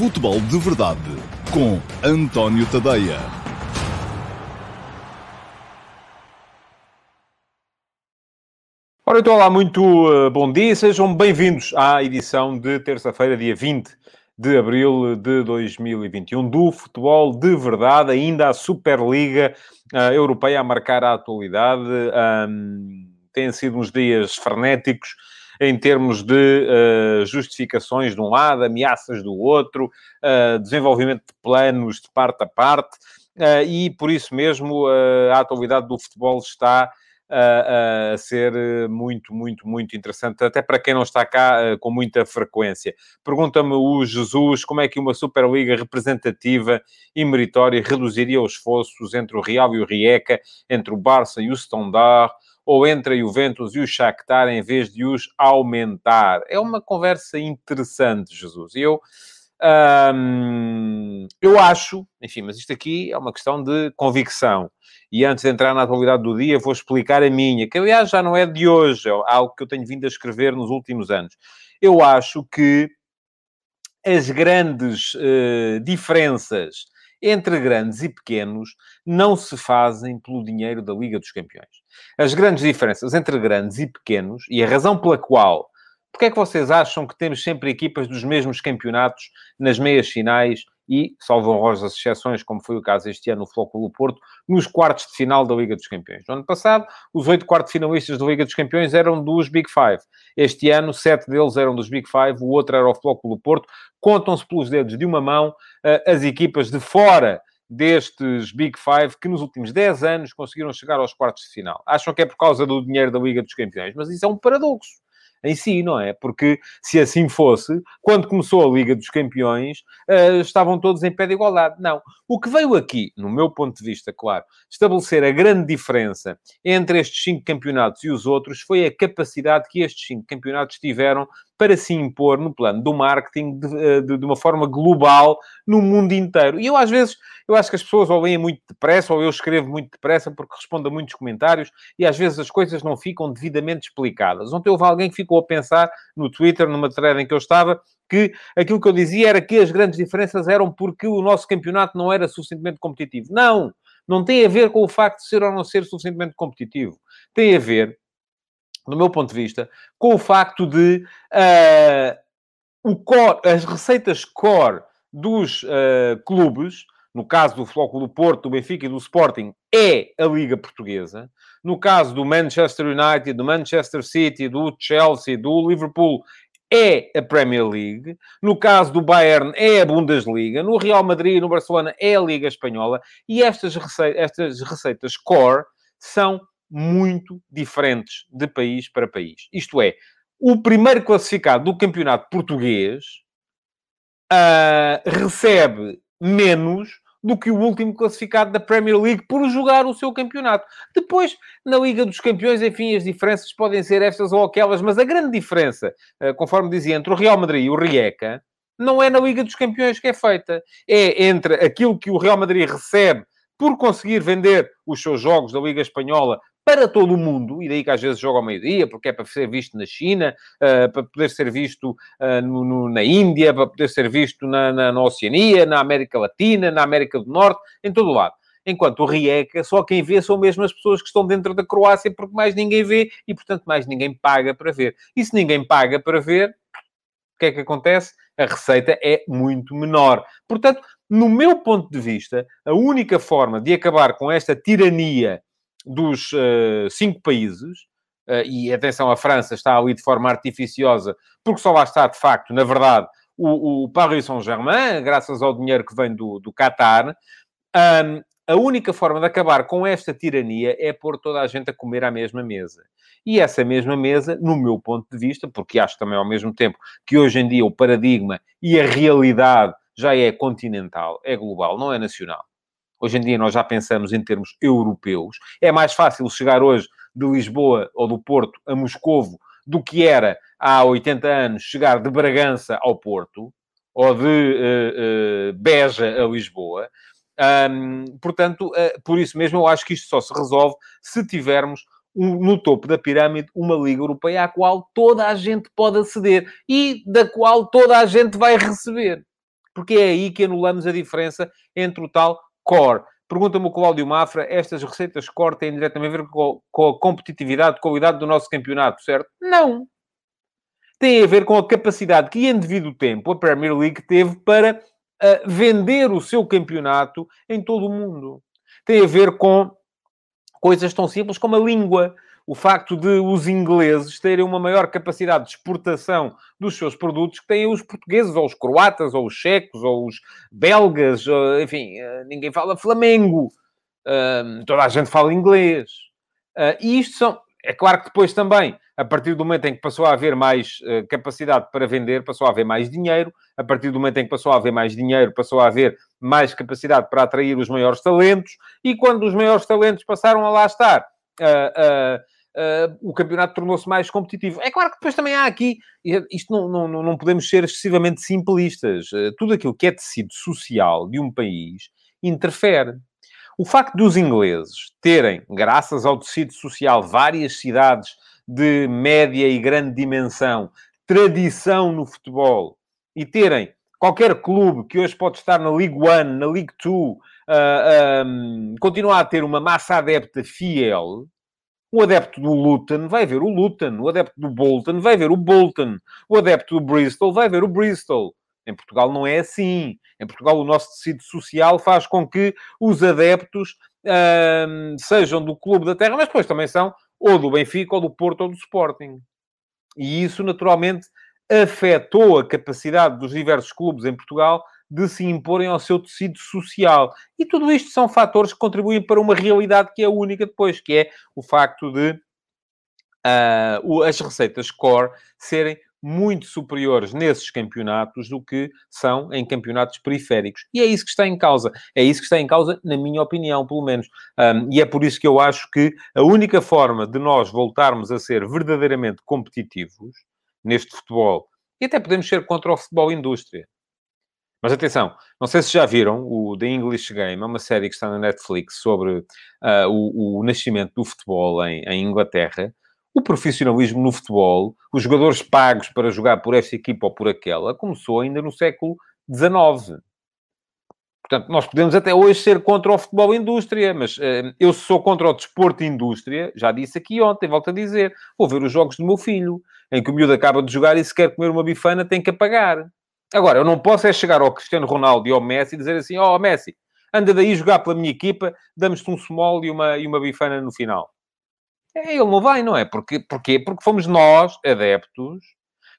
Futebol de Verdade com António Tadeia. Ora, então, olá, muito uh, bom dia, sejam bem-vindos à edição de terça-feira, dia 20 de abril de 2021, do Futebol de Verdade, ainda a Superliga uh, Europeia a marcar a atualidade. Um, têm sido uns dias frenéticos em termos de uh, justificações de um lado, ameaças do outro, uh, desenvolvimento de planos de parte a parte, uh, e por isso mesmo a atualidade do futebol está a ser muito, muito, muito interessante, até para quem não está cá com muita frequência. Pergunta-me o Jesus como é que uma Superliga representativa e meritória reduziria os esforços entre o Real e o Rijeka, entre o Barça e o Standard, ou entre a Juventus e o Shakhtar em vez de os aumentar? É uma conversa interessante, Jesus. Eu, hum, eu acho, enfim, mas isto aqui é uma questão de convicção. E antes de entrar na atualidade do dia, vou explicar a minha, que aliás já não é de hoje, é algo que eu tenho vindo a escrever nos últimos anos. Eu acho que as grandes uh, diferenças entre grandes e pequenos não se fazem pelo dinheiro da Liga dos Campeões. As grandes diferenças entre grandes e pequenos, e a razão pela qual, porque é que vocês acham que temos sempre equipas dos mesmos campeonatos nas meias finais e, salvo honrosas exceções, como foi o caso este ano no Flóculo Porto, nos quartos de final da Liga dos Campeões. No ano passado, os oito quartos finalistas da Liga dos Campeões eram dos Big Five. Este ano, sete deles eram dos Big Five, o outro era o Flóculo Porto. Contam-se pelos dedos de uma mão uh, as equipas de fora destes Big Five que nos últimos 10 anos conseguiram chegar aos quartos de final. Acham que é por causa do dinheiro da Liga dos Campeões, mas isso é um paradoxo em si, não é? Porque se assim fosse, quando começou a Liga dos Campeões, uh, estavam todos em pé de igualdade. Não. O que veio aqui, no meu ponto de vista, claro, estabelecer a grande diferença entre estes cinco campeonatos e os outros foi a capacidade que estes cinco campeonatos tiveram para se impor no plano do marketing de, eh, de, de, uma forma global no mundo inteiro. E eu, às vezes, eu acho que as pessoas ou leem muito depressa ou eu escrevo muito depressa porque respondo a muitos comentários e às vezes as coisas não ficam devidamente explicadas. Ontem houve alguém que ficou a pensar no Twitter, numa thread em que eu estava, que aquilo que eu dizia era que as grandes diferenças eram porque o nosso campeonato não era suficientemente competitivo. Não! Não tem a ver com o facto de ser ou não ser suficientemente competitivo. Tem a ver do meu ponto de vista, com o facto de uh, o core, as receitas core dos uh, clubes, no caso do Flóculo do Porto, do Benfica e do Sporting, é a Liga Portuguesa. No caso do Manchester United, do Manchester City, do Chelsea, do Liverpool, é a Premier League. No caso do Bayern, é a Bundesliga. No Real Madrid e no Barcelona, é a Liga Espanhola. E estas, estas receitas core são muito diferentes de país para país. Isto é, o primeiro classificado do campeonato português uh, recebe menos do que o último classificado da Premier League por jogar o seu campeonato. Depois, na Liga dos Campeões, enfim, as diferenças podem ser estas ou aquelas, mas a grande diferença, uh, conforme dizia, entre o Real Madrid e o Rijeka, não é na Liga dos Campeões que é feita. É entre aquilo que o Real Madrid recebe por conseguir vender os seus jogos da Liga Espanhola para todo o mundo, e daí que às vezes joga ao meio-dia, porque é para ser visto na China, uh, para poder ser visto uh, no, no, na Índia, para poder ser visto na, na, na, Oceania, na América Latina, na América do Norte, em todo o lado. Enquanto o Rijeka, só quem vê são mesmo as pessoas que estão dentro da Croácia, porque mais ninguém vê e, portanto, mais ninguém paga para ver. E se ninguém paga para ver, o que é que acontece? A receita é muito menor. Portanto, no meu ponto de vista, a única forma de acabar com esta tirania dos uh, cinco países, uh, e atenção, a França está ali de forma artificiosa, porque só lá está, de facto, na verdade, o, o Paris Saint-Germain, graças ao dinheiro que vem do, do Qatar. Um, a única forma de acabar com esta tirania é pôr toda a gente a comer à mesma mesa. E essa mesma mesa, no meu ponto de vista, porque acho também ao mesmo tempo que hoje em dia o paradigma e a realidade já é continental, é global, não é nacional. Hoje em dia nós já pensamos em termos europeus. É mais fácil chegar hoje de Lisboa ou do Porto a Moscovo do que era há 80 anos chegar de Bragança ao Porto ou de uh, uh, Beja a Lisboa. Um, portanto, uh, por isso mesmo, eu acho que isto só se resolve se tivermos um, no topo da pirâmide uma Liga Europeia à qual toda a gente pode aceder e da qual toda a gente vai receber. Porque é aí que anulamos a diferença entre o tal core. Pergunta-me o Cláudio Mafra, estas receitas core têm diretamente a ver com, com a competitividade, qualidade do nosso campeonato, certo? Não. Tem a ver com a capacidade que, em devido tempo, a Premier League teve para uh, vender o seu campeonato em todo o mundo. Tem a ver com coisas tão simples como a língua o facto de os ingleses terem uma maior capacidade de exportação dos seus produtos que têm os portugueses, ou os croatas, ou os checos, ou os belgas, enfim, eh, ninguém fala flamengo, toda a gente fala inglês. Uh, e isto são, é claro que depois também, a partir do momento em que passou a haver mais uh, capacidade para vender, passou a haver mais dinheiro. A partir do momento em que passou a haver mais dinheiro, passou a haver mais capacidade para atrair os maiores talentos. E quando os maiores talentos passaram a lá estar, uh, uh, uh, o campeonato tornou-se mais competitivo. É claro que depois também há aqui, isto não, não, não podemos ser excessivamente simplistas. Uh, tudo aquilo que é tecido social de um país interfere. O facto dos ingleses terem, graças ao tecido social, várias cidades de média e grande dimensão, tradição no futebol, e terem qualquer clube que hoje pode estar na League One, na League Two, uh, um, continuar a ter uma massa adepta fiel, o adepto do Luton vai ver o Luton. O adepto do Bolton vai ver o Bolton. O adepto do Bristol vai ver o Bristol. Em Portugal não é assim. Em Portugal o nosso tecido social faz com que os adeptos sejam do clube da terra, mas depois também são ou do Benfica, ou do Porto, ou do Sporting. E isso, naturalmente, afetou a capacidade dos diversos clubes em Portugal de se imporem ao seu tecido social. E tudo isto são fatores que contribuem para uma realidade que é única depois, que é o facto de uh, as receitas core serem muito superiores nesses campeonatos do que são em campeonatos periféricos. E é isso que está em causa. É isso que está em causa, na minha opinião, pelo menos. Um, e é por isso que eu acho que a única forma de nós voltarmos a ser verdadeiramente competitivos neste futebol, e até podemos ser contra o futebol indústria, mas atenção, não sei se já viram o The English Game, é uma série que está na Netflix sobre uh, o, o, nascimento do futebol em, em, Inglaterra. O profissionalismo no futebol, os jogadores pagos para jogar por esta equipa ou por aquela, começou ainda no século XIX. Portanto, nós podemos até hoje ser contra o futebol indústria, mas uh, eu sou contra o desporto indústria, já disse aqui ontem, volto a dizer, vou ver os jogos do meu filho, em que o miúdo acaba de jogar e se quer comer uma bifana tem que apagar. Agora, eu não posso é chegar ao Cristiano Ronaldo e ao Messi e dizer assim, ó oh, Messi, anda daí jogar pela minha equipa, damos-te um small e uma, e uma bifana no final. É, ele não vai, não é? Porque, porquê? Porque fomos nós, adeptos,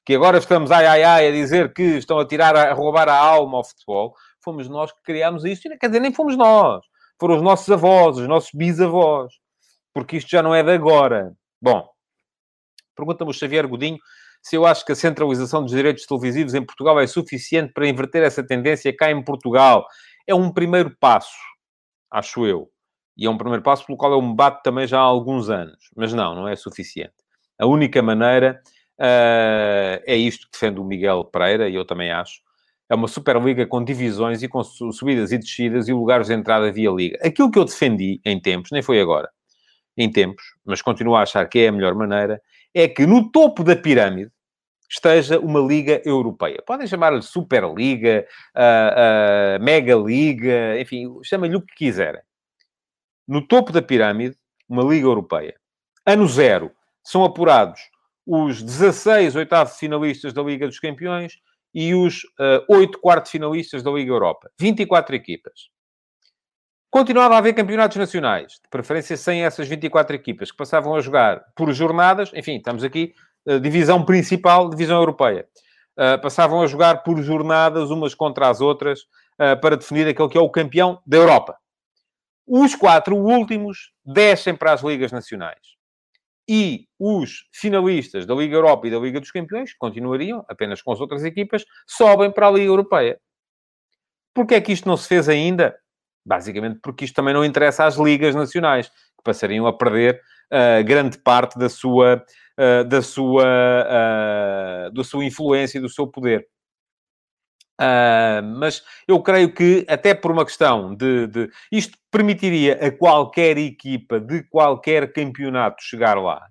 que agora estamos ai, ai, ai a dizer que estão a tirar, a roubar a alma ao futebol. Fomos nós que criámos isto. Quer dizer, nem fomos nós. Foram os nossos avós, os nossos bisavós. Porque isto já não é de agora. Bom, pergunta-me o Xavier Godinho se eu acho que a centralização dos direitos televisivos em Portugal é suficiente para inverter essa tendência cá em Portugal. É um primeiro passo, acho eu. E é um primeiro passo pelo qual eu me bato também já há alguns anos. Mas não, não é suficiente. A única maneira uh, é isto que defende o Miguel Pereira, e eu também acho. É uma Superliga com divisões e com subidas e descidas e lugares de entrada via Liga. Aquilo que eu defendi em tempos, nem foi agora, em tempos, mas continuo a achar que é a melhor maneira, é que no topo da pirâmide esteja uma liga europeia. Podem chamar-lhe Superliga, uh, uh, Mega Liga, enfim, chamem-lhe o que quiserem. No topo da pirâmide, uma liga europeia. Ano zero, são apurados os 16 oitavos finalistas da Liga dos Campeões e os uh, 8 quartos finalistas da Liga Europa. 24 equipas. Continuava a haver campeonatos nacionais, de preferência sem essas 24 equipas, que passavam a jogar por jornadas, enfim, estamos aqui, uh, divisão principal, divisão europeia. Uh, passavam a jogar por jornadas umas contra as outras uh, para definir aquele que é o campeão da Europa. Os quatro últimos descem para as ligas nacionais. E os finalistas da Liga Europa e da Liga dos Campeões, continuariam apenas com as outras equipas, sobem para a Liga Europeia. Porquê é que isto não se fez ainda? Basicamente porque isto também não interessa às ligas nacionais, que passariam a perder uh, grande parte da sua, uh, da, sua, uh, da sua influência e do seu poder. mas eu creio que, até por uma questão de, de, Isto permitiria a qualquer equipa de qualquer campeonato chegar lá.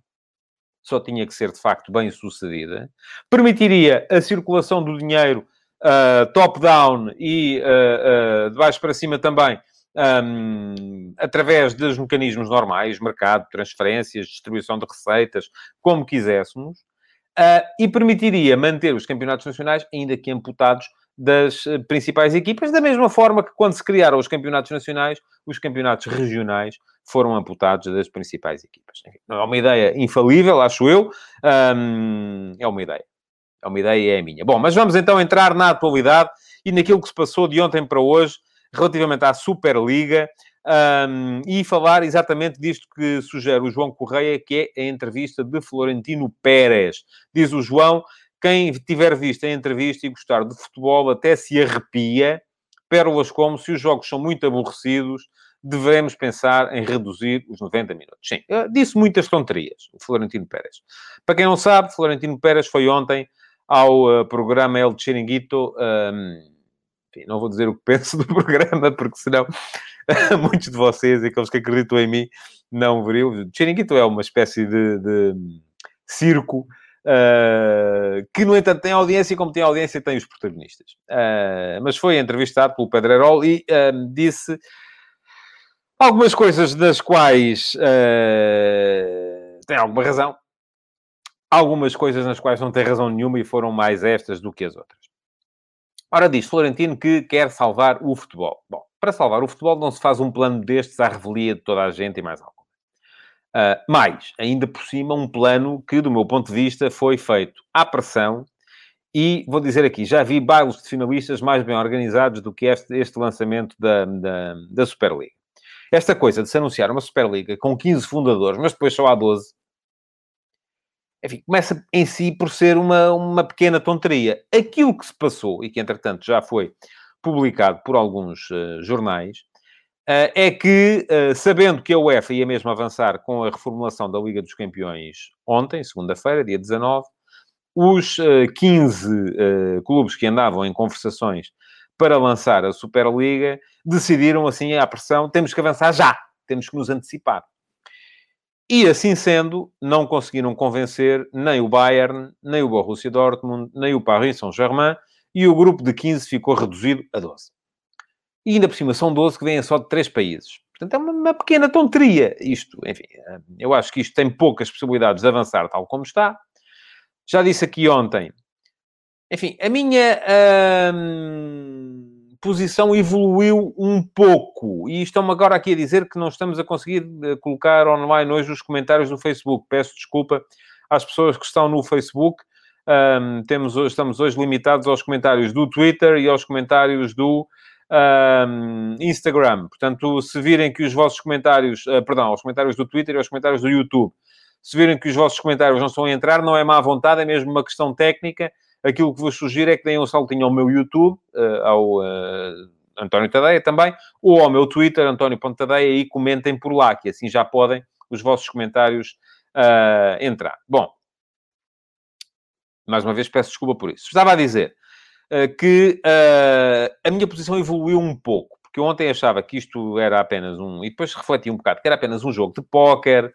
Só tinha que ser, de facto, bem sucedida. Permitiria a circulação do dinheiro uh, top-down e uh, de baixo para cima também, um, através dos mecanismos normais, mercado, transferências, distribuição de receitas, como quiséssemos, e permitiria manter os campeonatos nacionais, ainda que amputados das eh, principais equipas, da mesma forma que quando se criaram os campeonatos nacionais, os campeonatos regionais foram amputados das principais equipas. É uma ideia infalível, acho eu, um, é uma ideia. É uma ideia é a minha. Bom, mas vamos então entrar na atualidade e naquilo que se passou de ontem para hoje relativamente à Superliga um, e falar exatamente disto que sugere o João Correia, que é a entrevista de Florentino Pérez. Diz o João quem tiver visto a entrevista e gostar de futebol até se arrepia. Pérolas como, se os jogos são muito aborrecidos, devemos pensar em reduzir os 90 minutos. Sim, disse muitas tonterias, o Florentino Pérez. Para quem não sabe, Florentino Pérez foi ontem ao uh, programa El Chiringuito. Um, enfim, não vou dizer o que penso do programa, porque senão muitos de vocês, aqueles que acreditam em mim, não veriam. Chiringuito é uma espécie de, de circo Uh, que, no entanto, tem audiência e, como tem audiência, tem os protagonistas. Uh, mas foi entrevistado pelo Pedrerol e uh, disse algumas coisas das quais tem alguma razão, algumas coisas nas quais não tem razão nenhuma e foram mais estas do que as outras. Ora, diz Florentino que quer salvar o futebol. Bom, para salvar o futebol não se faz um plano destes à revelia de toda a gente e mais algo. Uh, mais, ainda por cima, um plano que, do meu ponto de vista, foi feito à pressão e, vou dizer aqui, já vi bailes de finalistas mais bem organizados do que este, este lançamento da, da, da Superliga. Esta coisa de se anunciar uma Superliga com 15 fundadores, mas depois só há 12, enfim, começa em si por ser uma, uma pequena tonteria. Aquilo que se passou, e que entretanto já foi publicado por alguns uh, jornais, eh, é que, eh, sabendo que a UEFA ia mesmo avançar com a reformulação da Liga dos Campeões ontem, segunda-feira, dia 19, os 15 eh, clubes que andavam em conversações para lançar a Superliga decidiram, assim, à pressão, temos que avançar já, temos que nos antecipar. E, assim sendo, não conseguiram convencer nem o Bayern, nem o Borussia Dortmund, nem o Paris Saint-Germain, e o grupo de 15 ficou reduzido a 12. E ainda por cima são 12 que vêm só de 3 países. Portanto, é uma, uma, pequena tonteria isto. Enfim, eh, eu acho que isto tem poucas possibilidades de avançar tal como está. Já disse aqui ontem. Enfim, a minha hum, posição evoluiu um pouco. E estão-me agora aqui a dizer que não estamos a conseguir eh, colocar online hoje os comentários do Facebook. Peço desculpa às pessoas que estão no Facebook. Um, temos, estamos hoje limitados aos comentários do Twitter e aos comentários do um, Instagram. Portanto, se virem que os vossos comentários, uh, perdão, os comentários do Twitter e os comentários do YouTube, se virem que os vossos comentários não estão a entrar, não é má vontade, é mesmo uma questão técnica. Aquilo que vos sugiro é que deem um saltinho ao meu YouTube, uh, ao uh, António Tadeia também, ou ao meu Twitter, António Tadeia, e comentem por lá, que assim já podem os vossos comentários entrar. Bom, mais uma vez peço desculpa por isso. Estava a dizer, eh, que a minha posição evoluiu um pouco, porque ontem achava que isto era apenas um, e depois refleti um bocado, que era apenas um jogo de póquer,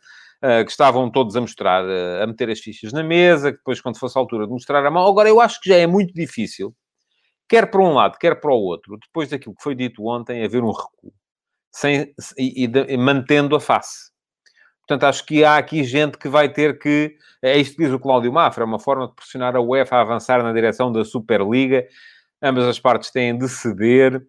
que estavam todos a mostrar, uh, a meter as fichas na mesa, que depois, quando fosse a altura de mostrar a mão, agora eu acho que já é muito difícil, quer para um lado, quer para o outro, depois daquilo que foi dito ontem, haver um recuo, sem, e, e, mantendo a face. Portanto, acho que há aqui gente que vai ter que. É isto que diz o Cláudio Mafra, é uma forma de pressionar a UEFA a avançar na direção da Superliga. Ambas as partes têm de ceder.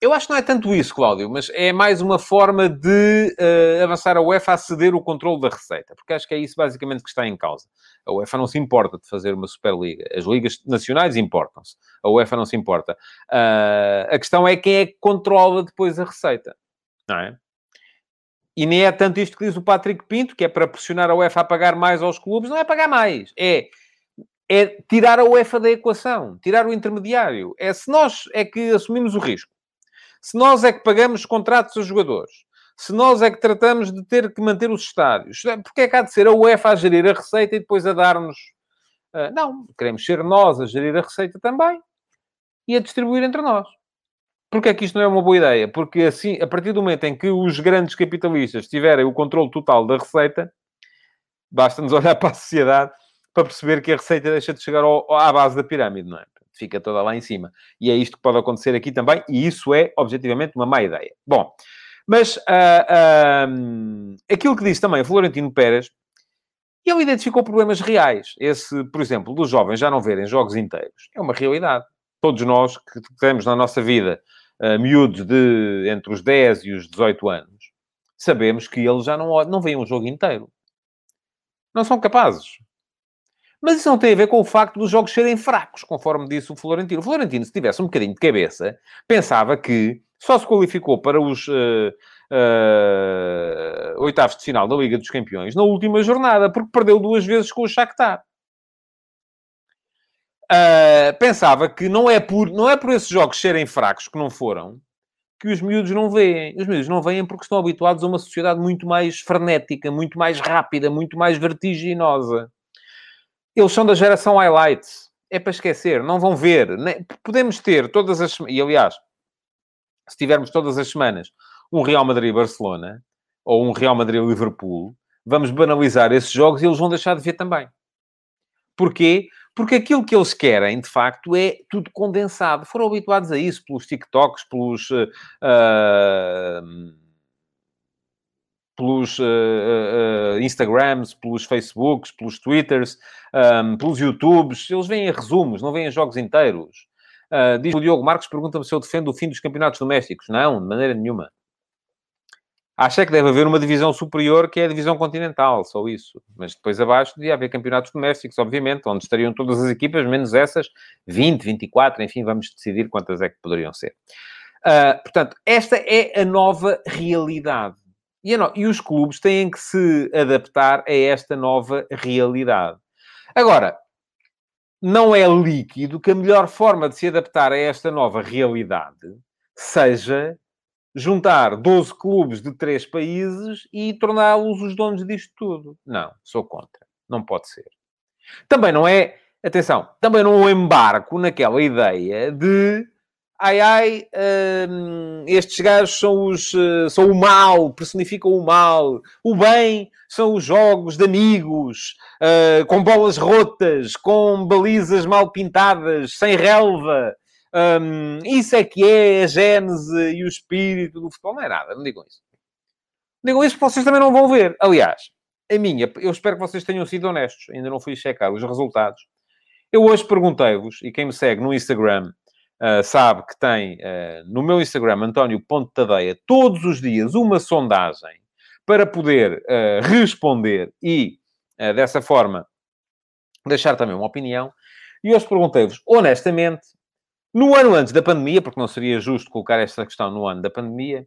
Eu acho que não é tanto isso, Cláudio, mas é mais uma forma de uh, avançar a UEFA a ceder o controle da receita, porque acho que é isso basicamente que está em causa. A UEFA não se importa de fazer uma Superliga, as ligas nacionais importam-se, a UEFA não se importa. Uh, a questão é quem é que controla depois a receita, não é? E nem é tanto isto que diz o Patrick Pinto, que é para pressionar a UEFA a pagar mais aos clubes, não é pagar mais, é, é tirar a UEFA da equação, tirar o intermediário. É se nós é que assumimos o risco, se nós é que pagamos contratos aos jogadores, se nós é que tratamos de ter que manter os estádios, porque é que há de ser a UEFA a gerir a receita e depois a dar-nos. Uh, não, queremos ser nós a gerir a receita também e a distribuir entre nós. Porquê é que isto não é uma boa ideia? Porque assim, a partir do momento em que os grandes capitalistas tiverem o controle total da receita, basta-nos olhar para a sociedade para perceber que a receita deixa de chegar ao, à base da pirâmide, não é? Fica toda lá em cima. E é isto que pode acontecer aqui também, e isso é, objetivamente, uma má ideia. Bom, mas uh, uh, aquilo que disse também Florentino Pérez, ele identificou problemas reais. Esse, por exemplo, dos jovens já não verem jogos inteiros, é uma realidade. Todos nós que temos na nossa vida uh, miúdos de entre os 10 e os 18 anos, sabemos que eles já não, não veem um jogo inteiro. Não são capazes. Mas isso não tem a ver com o facto dos jogos serem fracos, conforme disse o Florentino. O Florentino, se tivesse um bocadinho de cabeça, pensava que só se qualificou para os uh, uh, oitavos de final da Liga dos Campeões na última jornada, porque perdeu duas vezes com o Shakhtar. Uh, pensava que não é, por, não é por esses jogos serem fracos que não foram, que os miúdos não veem. Os miúdos não veem porque estão habituados a uma sociedade muito mais frenética, muito mais rápida, muito mais vertiginosa. Eles são da geração highlights. É para esquecer, não vão ver. Podemos ter todas as... E, aliás, se tivermos todas as semanas um Real Madrid-Barcelona ou um Real Madrid-Liverpool, vamos banalizar esses jogos e eles vão deixar de ver também. Porquê? Porque aquilo que eles querem, de facto, é tudo condensado. Foram habituados a isso pelos TikToks, pelos... Uh, pelos uh, uh, Instagrams, pelos Facebooks, pelos Twitters, um, pelos YouTubes. Eles veem resumos, não veem jogos inteiros. Uh, diz o Diogo Marcos, pergunta-me se eu defendo o fim dos campeonatos domésticos. Não, de maneira nenhuma. Acho é que deve haver uma divisão superior, que é a divisão continental, só isso. Mas depois abaixo devia haver campeonatos domésticos, obviamente, onde estariam todas as equipas, menos essas, 20, 24, enfim, vamos decidir quantas é que poderiam ser. Uh, portanto, esta é a nova realidade. E, e os clubes têm que se adaptar a esta nova realidade. Agora, não é líquido que a melhor forma de se adaptar a esta nova realidade seja juntar 12 clubes de três países e torná-los os donos disto tudo. Não, sou contra. Não pode ser. Também não é, atenção, também não embarco naquela ideia de ai ai, hum, estes gajos são, os, uh, são o mal, personificam o mal. O bem são os jogos de amigos, uh, com bolas rotas, com balizas mal pintadas, sem relva. Um, isso é que é a gênese e o espírito do futebol. Não é nada, não digam isso. Não digam isso porque vocês também não vão ver. Aliás, a minha, eu espero que vocês tenham sido honestos. Ainda não fui checar os resultados. Eu hoje perguntei-vos, e quem me segue no Instagram uh, sabe que tem uh, no meu Instagram, António Ponte todos os dias uma sondagem para poder uh, responder e, dessa forma, deixar também uma opinião. E hoje perguntei-vos, honestamente, no ano antes da pandemia, porque não seria justo colocar esta questão no ano da pandemia,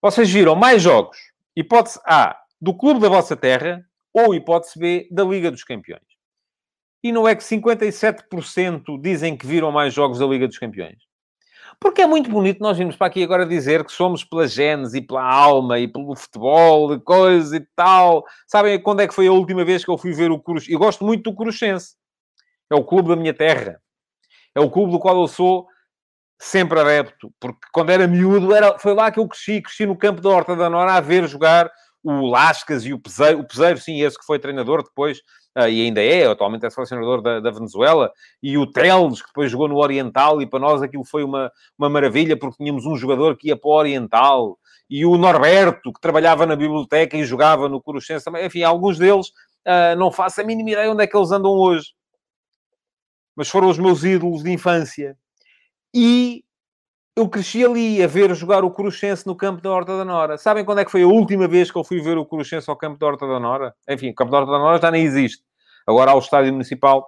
vocês viram mais jogos, hipótese A, do clube da vossa terra, ou hipótese B, da Liga dos Campeões. E não é que 57% dizem que viram mais jogos da Liga dos Campeões. Porque é muito bonito nós virmos para aqui agora dizer que somos pela genes e pela alma e pelo futebol e coisa e tal. Sabem quando é que foi a última vez que eu fui ver o Cruxense? Eu gosto muito do Cruxense. É o clube da minha terra. É o clube do qual eu sou sempre adepto. Porque quando era miúdo, era, foi lá que eu cresci. Cresci no campo da Horta da Nora a ver jogar o Lascas e o Peseiro. O Peseiro, sim, esse que foi treinador depois e ainda é, atualmente é selecionador da, da, Venezuela, e o Teles, que depois jogou no Oriental, e para nós aquilo foi uma, uma maravilha, porque tínhamos um jogador que ia para o Oriental, e o Norberto, que trabalhava na biblioteca e jogava no Coruscante também, enfim, alguns deles, uh, não faço a mínima ideia onde é que eles andam hoje. Mas foram os meus ídolos de infância. E eu cresci ali a ver jogar o Cruxense no campo da Horta da Nora. Sabem quando é que foi a última vez que eu fui ver o Cruxense ao campo da Horta da Nora? Enfim, o campo da Horta da Nora já nem existe. Agora há o Estádio Municipal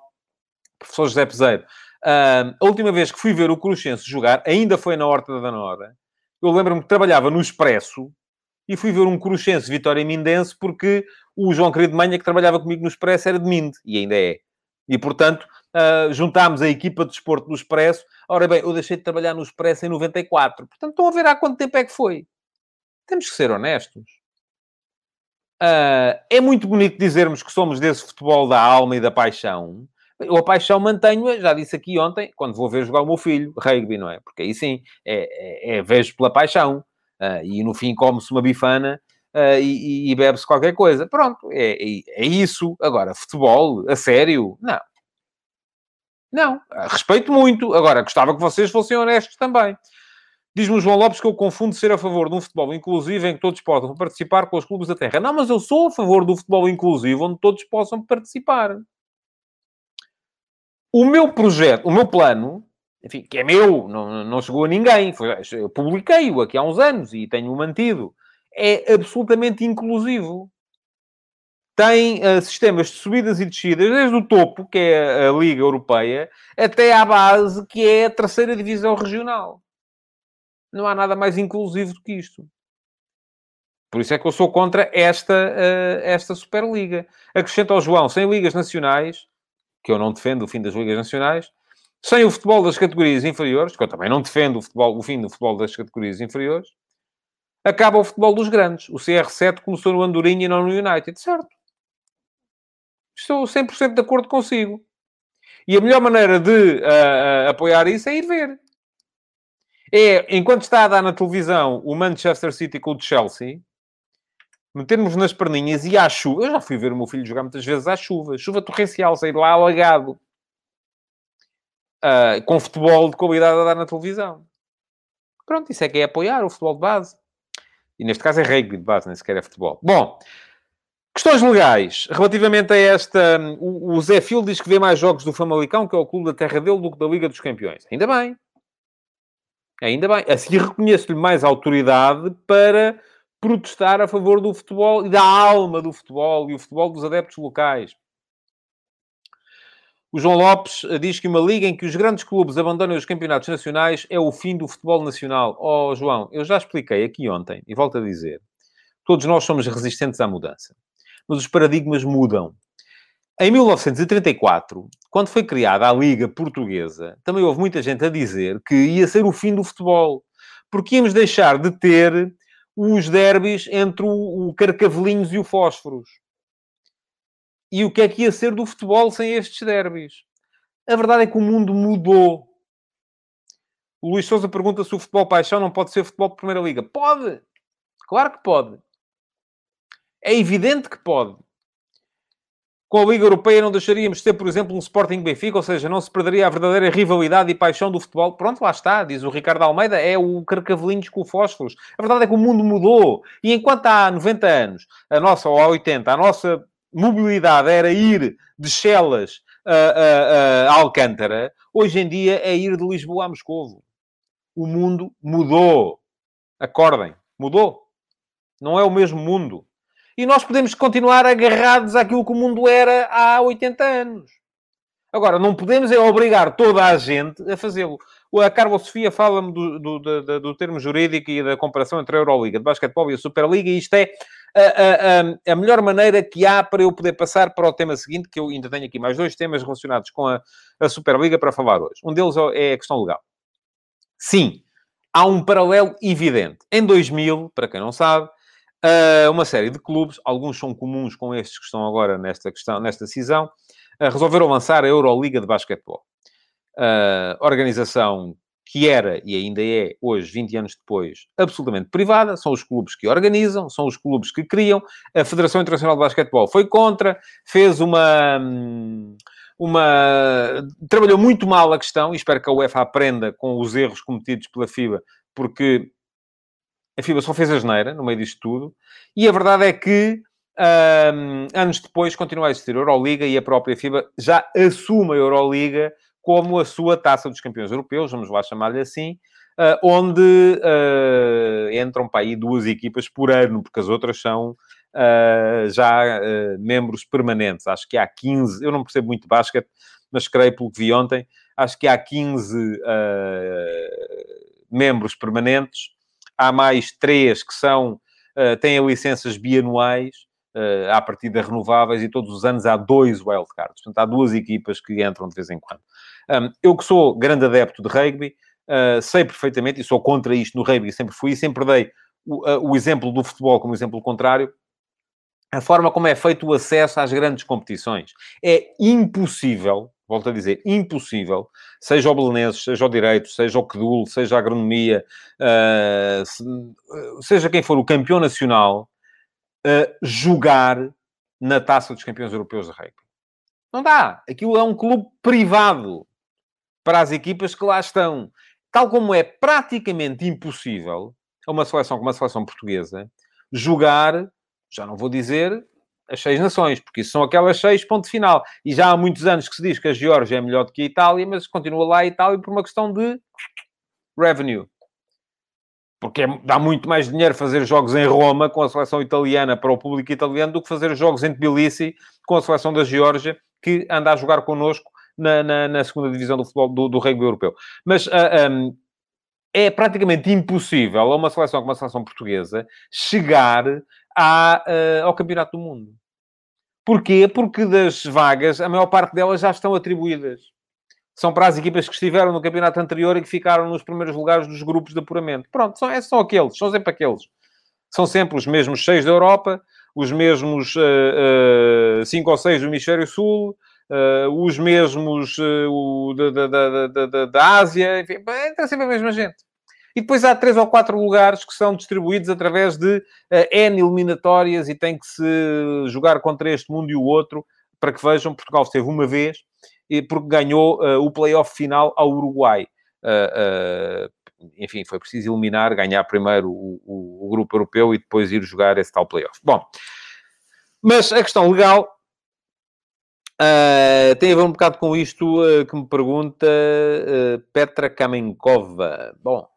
Professor José Peseiro. Uh, a última vez que fui ver o Cruxense jogar, ainda foi na Horta da Nora. Eu lembro-me que trabalhava no Expresso e fui ver um Cruxense Vitória Mindense porque o João Querido Manha, que trabalhava comigo no Expresso, era de Minde. E ainda é. E, portanto, uh, juntámos a equipa de desporto do Expresso Ora bem, eu deixei de trabalhar no Expresso em 94. Portanto, estão a ver há quanto tempo é que foi. Temos que ser honestos. Uh, é muito bonito dizermos que somos desse futebol da alma e da paixão. Eu a paixão mantenho, já disse aqui ontem, quando vou ver jogar o meu filho, rugby, não é? Porque aí sim, é, é, é vejo pela paixão. Uh, e no fim come-se uma bifana uh, e, e bebe-se qualquer coisa. Pronto, é, é, é, isso. Agora, futebol, a sério, não. Não, respeito muito. Agora, gostava que vocês fossem honestos também. Diz-me o João Lopes que eu confundo ser a favor de um futebol inclusivo em que todos possam participar com os clubes da terra. Não, mas eu sou a favor do futebol inclusivo onde todos possam participar. O meu projeto, o meu plano, enfim, que é meu, não, não chegou a ninguém, foi, eu publiquei-o aqui há uns anos e tenho-o mantido, é absolutamente inclusivo. Tem uh, sistemas de subidas e descidas, desde o topo, que é a Liga Europeia, até à base, que é a terceira divisão regional. Não há nada mais inclusivo do que isto. Por isso é que eu sou contra esta, uh, esta Superliga. Acrescento ao João, sem ligas nacionais, que eu não defendo o fim das ligas nacionais, sem o futebol das categorias inferiores, que eu também não defendo o, futebol, o fim do futebol das categorias inferiores, acaba o futebol dos grandes. O CR7 começou no Andorinha e não no United, certo? Estou 100% de acordo consigo. E a melhor maneira de uh, uh, apoiar isso é ir ver. É, enquanto está a dar na televisão o Manchester City com o Chelsea, metermos nas perninhas e à chuva. Eu já fui ver o meu filho jogar muitas vezes à chuva. Chuva torrencial, sair lá alagado. Uh, com futebol de qualidade a dar na televisão. Pronto, isso é que é apoiar o futebol de base. E neste caso é rugby de base, nem sequer é futebol. Bom, questões legais. Relativamente a esta... O, o Zé Fil diz que vê mais jogos do Famalicão, que é o clube da terra dele, do que da Liga dos Campeões. Ainda bem. Ainda bem. Assim reconheço-lhe mais autoridade para protestar a favor do futebol e da alma do futebol e o futebol dos adeptos locais. O João Lopes eh, diz que uma liga em que os grandes clubes abandonem os campeonatos nacionais é o fim do futebol nacional. Oh, João, eu já expliquei aqui ontem e volto a dizer: todos nós somos resistentes à mudança, mas os paradigmas mudam. Em 1934, quando foi criada a Liga Portuguesa, também houve muita gente a dizer que ia ser o fim do futebol, porque íamos deixar de ter os derbys entre o Carcavelinhos e o Fósforos. E o que é que ia ser do futebol sem estes derbys? A verdade é que o mundo mudou. O Luís Souza pergunta se o futebol paixão não pode ser futebol de Primeira Liga. Pode! Claro que pode. É evidente que pode com a Liga Europeia não deixaríamos de ter, por exemplo, um Sporting Benfica, ou seja, não se perderia a verdadeira rivalidade e paixão do futebol. Pronto, lá está, diz o Ricardo Almeida, é o carcavelinhos com fósforos. A verdade é que o mundo mudou. E enquanto há 90 anos, a nossa, ou há 80, a nossa mobilidade era ir de Chelas a, a, a Alcântara, hoje em dia é ir de Lisboa a Moscovo. O mundo mudou. Acordem, mudou. Não é o mesmo mundo e nós podemos continuar agarrados àquilo que o mundo era há 80 anos. Agora, não podemos é obrigar toda a gente a fazê-lo. A Carla Sofia fala-me do, do, do, do, termo jurídico e da comparação entre a Euroliga de basquetebol e a Superliga, e isto é a, a, a, melhor maneira que há para eu poder passar para o tema seguinte, que eu ainda tenho aqui mais dois temas relacionados com a, a Superliga para falar hoje. Um deles é a questão legal. Sim, há um paralelo evidente. Em 2000, para quem não sabe, uma série de clubes, alguns são comuns com estes que estão agora nesta questão, nesta decisão, resolveram lançar a Euroliga de Basquetebol. Organização que era e ainda é, hoje, 20 anos depois, absolutamente privada, são os clubes que organizam, são os clubes que criam. A Federação Internacional de Basquetebol foi contra, fez uma. uma trabalhou muito mal a questão, e espero que a UEFA aprenda com os erros cometidos pela FIBA, porque a FIBA só fez a geneira no meio disto tudo. E a verdade é que, um, anos depois, continua a existir a Euroliga e a própria FIBA já assume a Euroliga como a sua taça dos campeões europeus, vamos lá chamar-lhe assim, uh, onde uh, entram para aí duas equipas por ano, porque as outras são uh, já membros permanentes. Acho que há 15, eu não percebo muito basquete, mas creio pelo que vi ontem, acho que há 15 membros permanentes há mais três que são, têm licenças bianuais, uh, à partida renováveis, e todos os anos há dois wildcards. Portanto, há duas equipas que entram de vez em quando. Um, eu que sou grande adepto de rugby, uh, sei perfeitamente, e sou contra isto no rugby, sempre fui, e sempre dei o, uh, o exemplo do futebol como exemplo contrário, a forma como é feito o acesso às grandes competições. É impossível volto a dizer, impossível, seja o Belenenses, seja o Direito, seja o Quedul, seja a Agronomia, uh, seja quem for o campeão nacional, uh, jogar na Taça dos Campeões Europeus de Rugby. Não dá. Aquilo é um clube privado para as equipas que lá estão. Tal como é praticamente impossível a uma seleção como a seleção portuguesa jogar, já não vou dizer as seis nações, porque isso são aquelas seis, ponto final. E já há muitos anos que se diz que a Geórgia é melhor do que a Itália, mas continua lá a Itália por uma questão de revenue. Porque é, dá muito mais dinheiro fazer jogos em Roma com a seleção italiana para o público italiano do que fazer jogos em Tbilisi com a seleção da Geórgia, que anda a jogar connosco na, na, na segunda divisão do futebol do, do rugby europeu. Mas uh, ah, um, é praticamente impossível a uma seleção como a seleção portuguesa chegar à, uh, ao Campeonato do Mundo. Porquê? Porque das vagas, a maior parte delas já estão atribuídas. São para as equipas que estiveram no campeonato anterior e que ficaram nos primeiros lugares dos grupos de apuramento. Pronto, são, é, são aqueles, são sempre aqueles. São sempre os mesmos seis da Europa, os mesmos uh, uh, cinco ou seis do Hemisfério Sul, uh, os mesmos uh, da, da, da, da, Ásia, enfim, é sempre a mesma gente. E depois há três ou quatro lugares que são distribuídos através de uh, N eliminatórias e tem que se jogar contra este mundo e o outro, para que vejam, Portugal esteve uma vez, porque ganhou uh, o play-off final ao Uruguai. Uh, enfim, foi preciso eliminar, ganhar primeiro o, o, o, grupo europeu e depois ir jogar esse tal play-off. Bom, mas a questão legal Uh, tem a ver um bocado com isto uh, que me pergunta uh, Petra Kamenkova. Bom,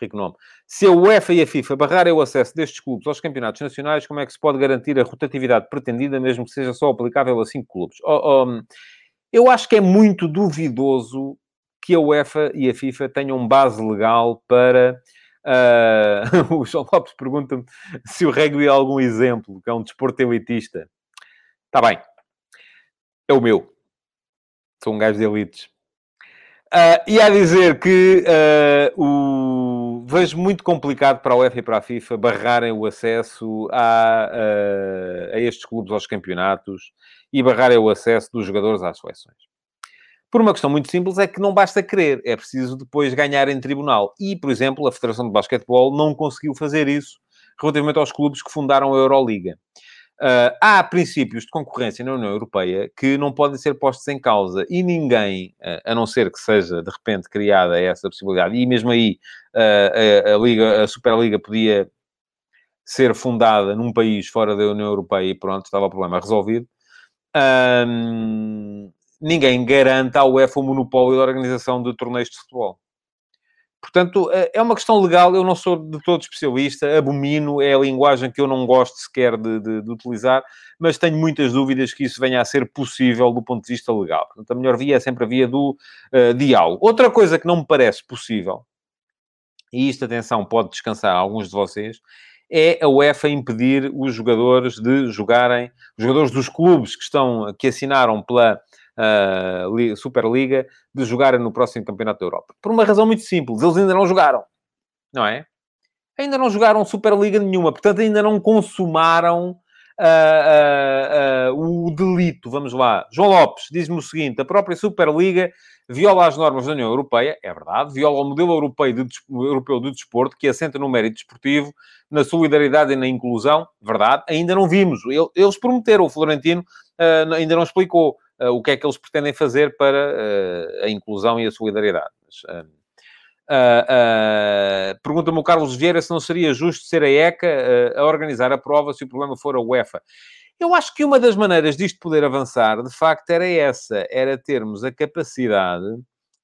rico nome. Se a UEFA e a FIFA barrarem o acesso destes clubes aos campeonatos nacionais, como é que se pode garantir a rotatividade pretendida, mesmo que seja só aplicável a cinco clubes? Oh, oh, eu acho que é muito duvidoso que a UEFA e a FIFA tenham base legal para. Uh... o João Lopes pergunta-me se o rugby é algum exemplo, que é um desporto elitista. Está bem. É o meu. Sou um gajo de elites. Uh, e a dizer que uh, o... vejo muito complicado para a UEFA e para a FIFA barrarem o acesso a, uh, a estes clubes aos campeonatos e barrarem o acesso dos jogadores às seleções. Por uma questão muito simples, é que não basta querer, é preciso depois ganhar em tribunal. E, por exemplo, a Federação de Basquetebol não conseguiu fazer isso relativamente aos clubes que fundaram a Euroliga. Uh, há princípios de concorrência na União Europeia que não podem ser postos em causa e ninguém, uh, a não ser que seja de repente criada essa possibilidade, e mesmo aí uh, a, a, Liga, a Superliga podia ser fundada num país fora da União Europeia e pronto, estava o problema resolvido. Ninguém garanta ao UEFA o monopólio da organização de torneios de futebol. Portanto, eh, é uma questão legal. Eu não sou de todo especialista, abomino, é a linguagem que eu não gosto sequer de, de, de, utilizar, mas tenho muitas dúvidas que isso venha a ser possível do ponto de vista legal. Portanto, a melhor via é sempre a via do uh, diálogo. Outra coisa que não me parece possível, e isto, atenção, pode descansar alguns de vocês, é a UEFA impedir os jogadores de jogarem, os jogadores dos clubes que estão, que assinaram pela uh, Superliga de jogarem no próximo Campeonato da Europa. Por uma razão muito simples, eles ainda não jogaram, não é? Ainda não jogaram Superliga nenhuma, portanto ainda não consumaram uh, uh, o delito. Vamos lá. João Lopes diz-me o seguinte: a própria Superliga viola as normas da União Europeia, é verdade, viola o modelo europeu de, europeu de desporto, que assenta no mérito desportivo, na solidariedade e na inclusão, verdade, ainda não vimos. Eles prometeram, o Florentino ainda não explicou uh, o que é que eles pretendem fazer para uh, a inclusão e a solidariedade. Mas, uh, Pergunta-me o Carlos Vieira se não seria justo ser a ECA a organizar a prova se o problema for a UEFA. Eu acho que uma das maneiras disto poder avançar, de facto, era essa: era termos a capacidade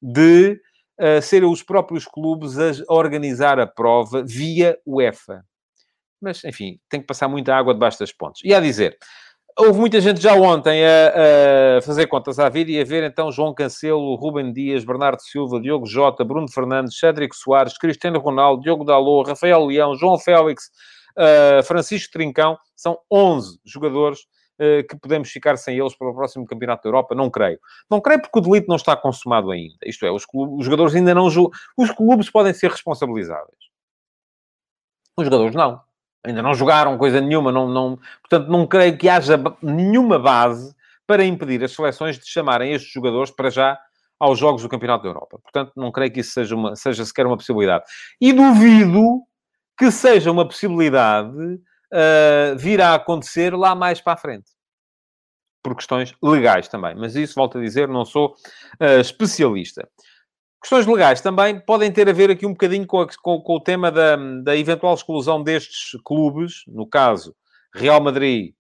de uh, serem os próprios clubes a organizar a prova via UEFA. Mas, enfim, tem que passar muita água debaixo das pontes. E a dizer, Houve muita gente já ontem a, a, fazer contas à vida e a ver então João Cancelo, Rubem Dias, Bernardo Silva, Diogo Jota, Bruno Fernandes, Cédric Soares, Cristiano Ronaldo, Diogo Dalot, Rafael Leão, João Félix, uh, Francisco Trincão. São 11 jogadores uh, que podemos ficar sem eles para o próximo Campeonato da Europa? Não creio. Não creio porque o delito não está consumado ainda. Isto é, os, clubes, os jogadores ainda não... Os clubes podem ser responsabilizáveis. Os jogadores não ainda não jogaram coisa nenhuma, não, não, portanto, não creio que haja nenhuma base para impedir as seleções de chamarem estes jogadores para já aos Jogos do Campeonato da Europa. Portanto, não creio que isso seja, uma, seja sequer uma possibilidade. E duvido que seja uma possibilidade uh, vir a acontecer lá mais para a frente. Por questões legais também. Mas isso, volto a dizer, não sou uh, especialista. Questões legais também podem ter a ver aqui um bocadinho com, a, com, com o tema da, da, eventual exclusão destes clubes, no caso Real Madrid,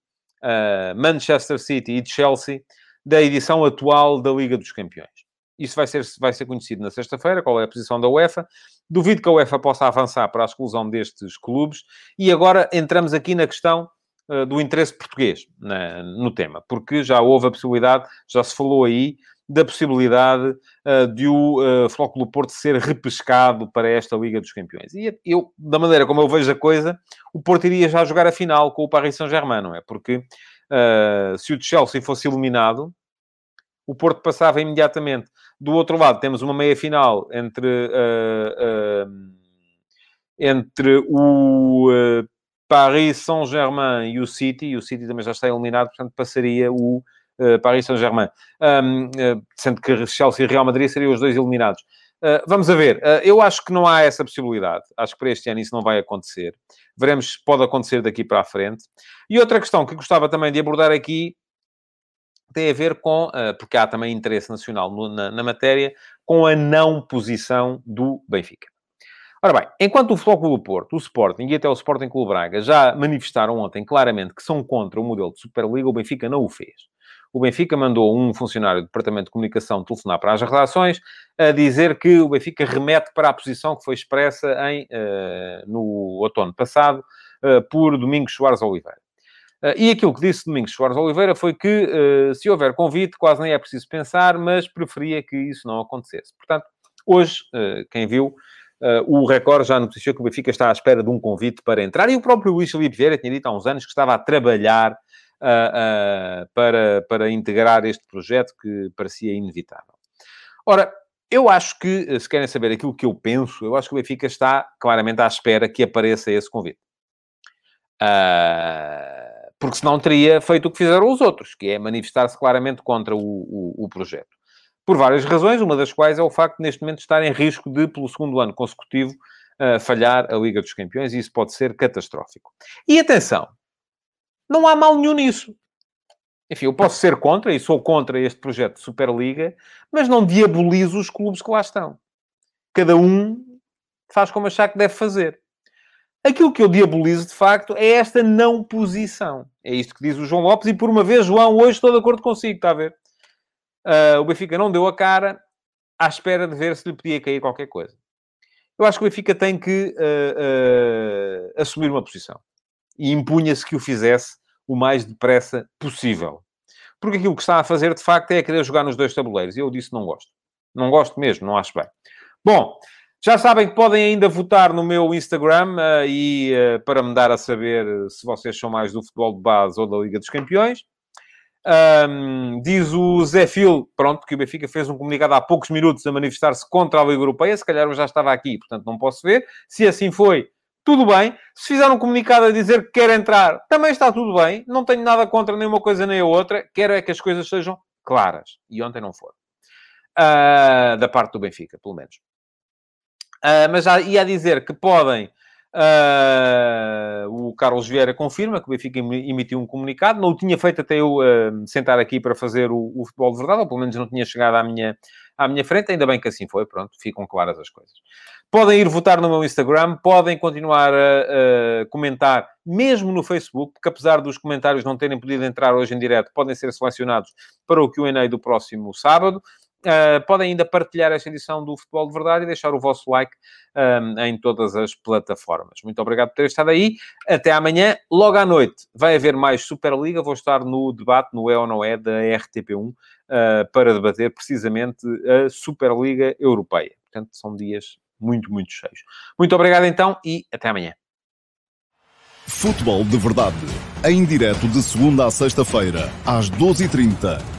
uh, Manchester City e Chelsea, da edição atual da Liga dos Campeões. Isso vai ser, vai ser conhecido na sexta-feira, qual é a posição da UEFA. Duvido que a UEFA possa avançar para a exclusão destes clubes. E agora entramos aqui na questão uh, do interesse português na, no tema, porque já houve a possibilidade, já se falou aí, da possibilidade uh, de o uh, Flóculo Porto ser repescado para esta Liga dos Campeões. E eu, da maneira como eu vejo a coisa, o Porto iria já jogar a final com o Paris Saint-Germain, não é? Porque uh, se o Chelsea fosse eliminado, o Porto passava imediatamente. Do outro lado, temos uma meia-final entre, uh, entre o Paris Saint-Germain e o City, e o City também já está eliminado, portanto passaria o Paris Saint-Germain. Um, sendo que Chelsea e Real Madrid seriam os dois eliminados. Uh, vamos a ver, uh, eu acho que não há essa possibilidade. Acho que para este ano isso não vai acontecer. Veremos se pode acontecer daqui para a frente. E outra questão que gostava também de abordar aqui tem a ver com, uh, porque há também interesse nacional no, na, na, matéria, com a não posição do Benfica. Ora bem, enquanto o Flóculo do Porto, o Sporting e até o Sporting Clube Braga já manifestaram ontem claramente que são contra o modelo de Superliga, o Benfica não o fez o Benfica mandou um funcionário do Departamento de Comunicação telefonar para as redações a dizer que o Benfica remete para a posição que foi expressa em, uh, no outono passado uh, por Domingos Soares Oliveira. Uh, e aquilo que disse Domingos Soares Oliveira foi que, se houver convite, quase nem é preciso pensar, mas preferia que isso não acontecesse. Portanto, hoje, quem viu, o Record já noticiou que o Benfica está à espera de um convite para entrar. E o próprio Luís Felipe Vieira tinha dito há uns anos que estava a trabalhar uh, uh, para, para integrar este projeto que parecia inevitável. Ora, eu acho que, se querem saber aquilo que eu penso, eu acho que o Benfica está claramente à espera que apareça esse convite. Uh, porque senão teria feito o que fizeram os outros, que é manifestar-se claramente contra o, o, o, projeto. Por várias razões, uma das quais é o facto de, neste momento, estar em risco de, pelo segundo ano consecutivo, uh, falhar a Liga dos Campeões, e isso pode ser catastrófico. E atenção, não há mal nenhum nisso. Enfim, eu posso ser contra, e sou contra este projeto de Superliga, mas não diabolizo os clubes que lá estão. Cada um faz como achar que deve fazer. Aquilo que eu diabolizo, de facto, é esta não posição. É isto que diz o João Lopes, e por uma vez, João, hoje estou de acordo consigo, está a ver? Uh, o Benfica não deu a cara à espera de ver se lhe podia cair qualquer coisa. Eu acho que o Benfica tem que uh, uh, assumir uma posição e impunha-se que o fizesse o mais depressa possível. Porque aquilo que está a fazer, de facto, é querer jogar nos dois tabuleiros. E eu disse não gosto. Não gosto mesmo, não acho bem. Bom, já sabem que podem ainda votar no meu Instagram uh, e uh, para me dar a saber se vocês são mais do futebol de base ou da Liga dos Campeões. Um, diz o Zé Fil, pronto, que o Benfica fez um comunicado há poucos minutos a manifestar-se contra a Liga Europeia. Se calhar eu já estava aqui, portanto não posso ver. Se assim foi, tudo bem. Se fizer um comunicado a dizer que quer entrar, também está tudo bem. Não tenho nada contra nem uma coisa nem a outra. Quero é que as coisas sejam claras. E ontem não foram. Uh, da parte do Benfica, pelo menos. Uh, mas já ia dizer que podem. Uh, o Carlos Vieira confirma que o Benfica emitiu um comunicado. Não o tinha feito até eu sentar aqui para fazer o, o, futebol de verdade, ou pelo menos não tinha chegado à minha, à minha frente. Ainda bem que assim foi, pronto, ficam claras as coisas. Podem ir votar no meu Instagram, podem continuar a, a, comentar, mesmo no Facebook, porque apesar dos comentários não terem podido entrar hoje em direto, podem ser selecionados para o Q&A do próximo sábado. Uh, podem ainda partilhar esta edição do Futebol de Verdade e deixar o vosso like um, em todas as plataformas. Muito obrigado por ter estado aí. Até amanhã. Logo à noite vai haver mais Superliga. Vou estar no debate, no É ou Não É, da RTP1, uh, ah, para debater precisamente a Superliga Europeia. Portanto, são dias muito, muito cheios. Muito obrigado então e até amanhã. Futebol de Verdade, em direto de segunda a sexta-feira, às 12h30